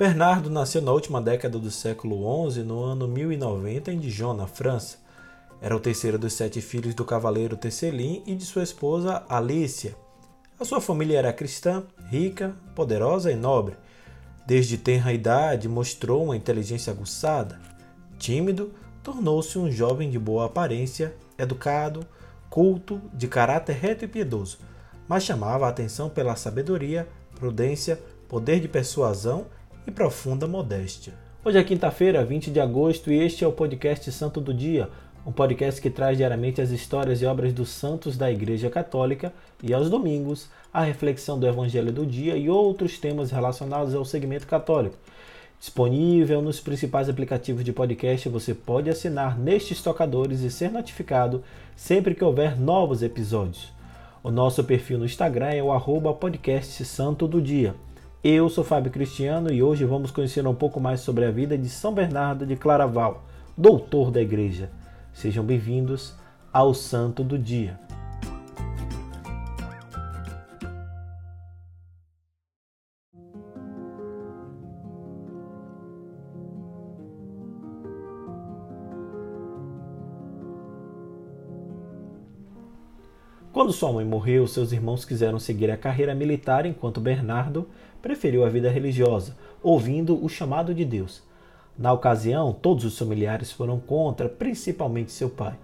Bernardo nasceu na última década do século XI, no ano 1090, em Dijon, na França. Era o terceiro dos sete filhos do cavaleiro Tesselin e de sua esposa Alicia. A sua família era cristã, rica, poderosa e nobre. Desde tenra idade mostrou uma inteligência aguçada. Tímido, tornou-se um jovem de boa aparência, educado, culto, de caráter reto e piedoso, mas chamava a atenção pela sabedoria, prudência, poder de persuasão e profunda modéstia. Hoje é quinta-feira, 20 de agosto, e este é o podcast Santo do Dia, um podcast que traz diariamente as histórias e obras dos santos da Igreja Católica e aos domingos a reflexão do Evangelho do dia e outros temas relacionados ao segmento católico. Disponível nos principais aplicativos de podcast, você pode assinar nestes tocadores e ser notificado sempre que houver novos episódios. O nosso perfil no Instagram é o arroba podcast Santo do Dia. Eu sou Fábio Cristiano e hoje vamos conhecer um pouco mais sobre a vida de São Bernardo de Claraval, doutor da Igreja. Sejam bem-vindos ao Santo do Dia. Quando sua mãe morreu, seus irmãos quiseram seguir a carreira militar enquanto Bernardo preferiu a vida religiosa, ouvindo o chamado de Deus. Na ocasião, todos os familiares foram contra, principalmente seu pai.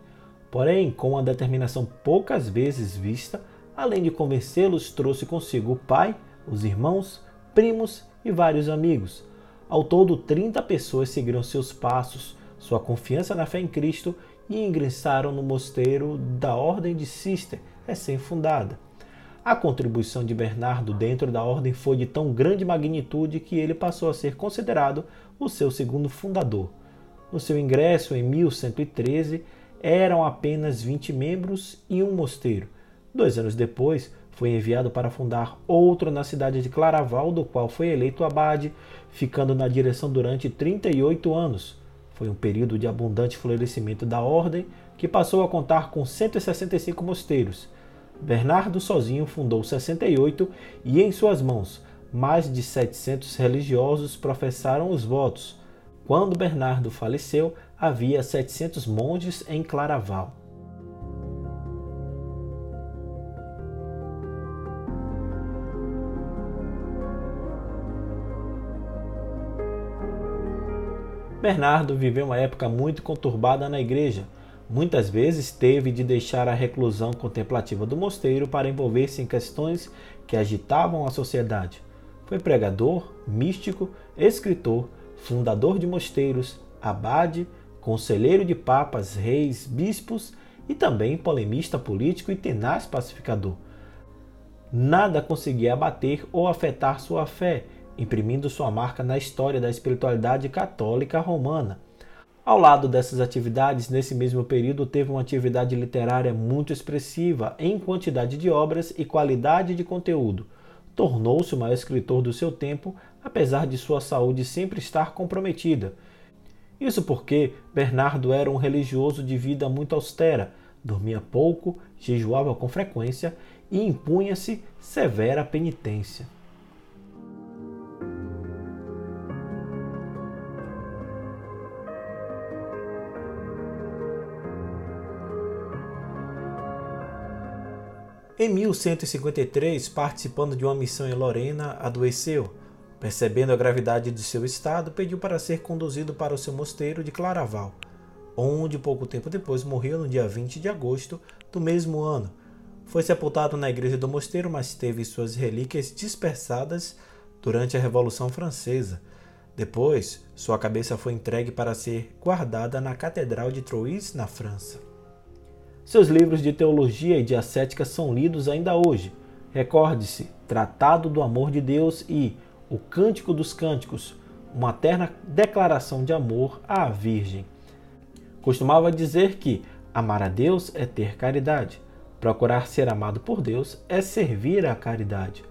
Porém, com uma determinação poucas vezes vista, além de convencê-los, trouxe consigo o pai, os irmãos, primos e vários amigos. Ao todo, 30 pessoas seguiram seus passos, sua confiança na fé em Cristo e ingressaram no mosteiro da Ordem de Cister, recém-fundada. A contribuição de Bernardo dentro da ordem foi de tão grande magnitude que ele passou a ser considerado o seu segundo fundador. No seu ingresso em 1113, eram apenas 20 membros e um mosteiro. Dois anos depois, foi enviado para fundar outro na cidade de Claraval, do qual foi eleito abade, ficando na direção durante 38 anos. Foi um período de abundante florescimento da ordem, que passou a contar com 165 mosteiros. Bernardo sozinho fundou 68 e em suas mãos mais de 700 religiosos professaram os votos. Quando Bernardo faleceu, havia 700 monges em Claraval. Bernardo viveu uma época muito conturbada na igreja. Muitas vezes teve de deixar a reclusão contemplativa do mosteiro para envolver-se em questões que agitavam a sociedade. Foi pregador, místico, escritor, fundador de mosteiros, abade, conselheiro de papas, reis, bispos e também polemista político e tenaz pacificador. Nada conseguia abater ou afetar sua fé, imprimindo sua marca na história da espiritualidade católica romana. Ao lado dessas atividades, nesse mesmo período, teve uma atividade literária muito expressiva em quantidade de obras e qualidade de conteúdo. Tornou-se o maior escritor do seu tempo, apesar de sua saúde sempre estar comprometida. Isso porque Bernardo era um religioso de vida muito austera, dormia pouco, jejuava com frequência e impunha-se severa penitência. Em 1153, participando de uma missão em Lorena, adoeceu. Percebendo a gravidade de seu estado, pediu para ser conduzido para o seu mosteiro de Claraval, onde pouco tempo depois morreu no dia 20 de agosto do mesmo ano. Foi sepultado na igreja do mosteiro, mas teve suas relíquias dispersadas durante a Revolução Francesa. Depois, sua cabeça foi entregue para ser guardada na Catedral de Troyes, na França. Seus livros de teologia e de ascética são lidos ainda hoje. Recorde-se, Tratado do Amor de Deus e O Cântico dos Cânticos, uma terna declaração de amor à Virgem. Costumava dizer que amar a Deus é ter caridade, procurar ser amado por Deus é servir à caridade.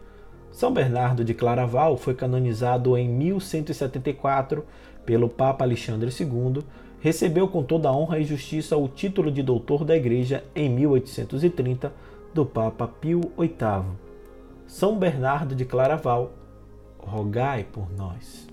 São Bernardo de Claraval foi canonizado em 1174 pelo Papa Alexandre II recebeu com toda honra e justiça o título de doutor da Igreja em 1830 do Papa Pio VIII. São Bernardo de Claraval, rogai por nós.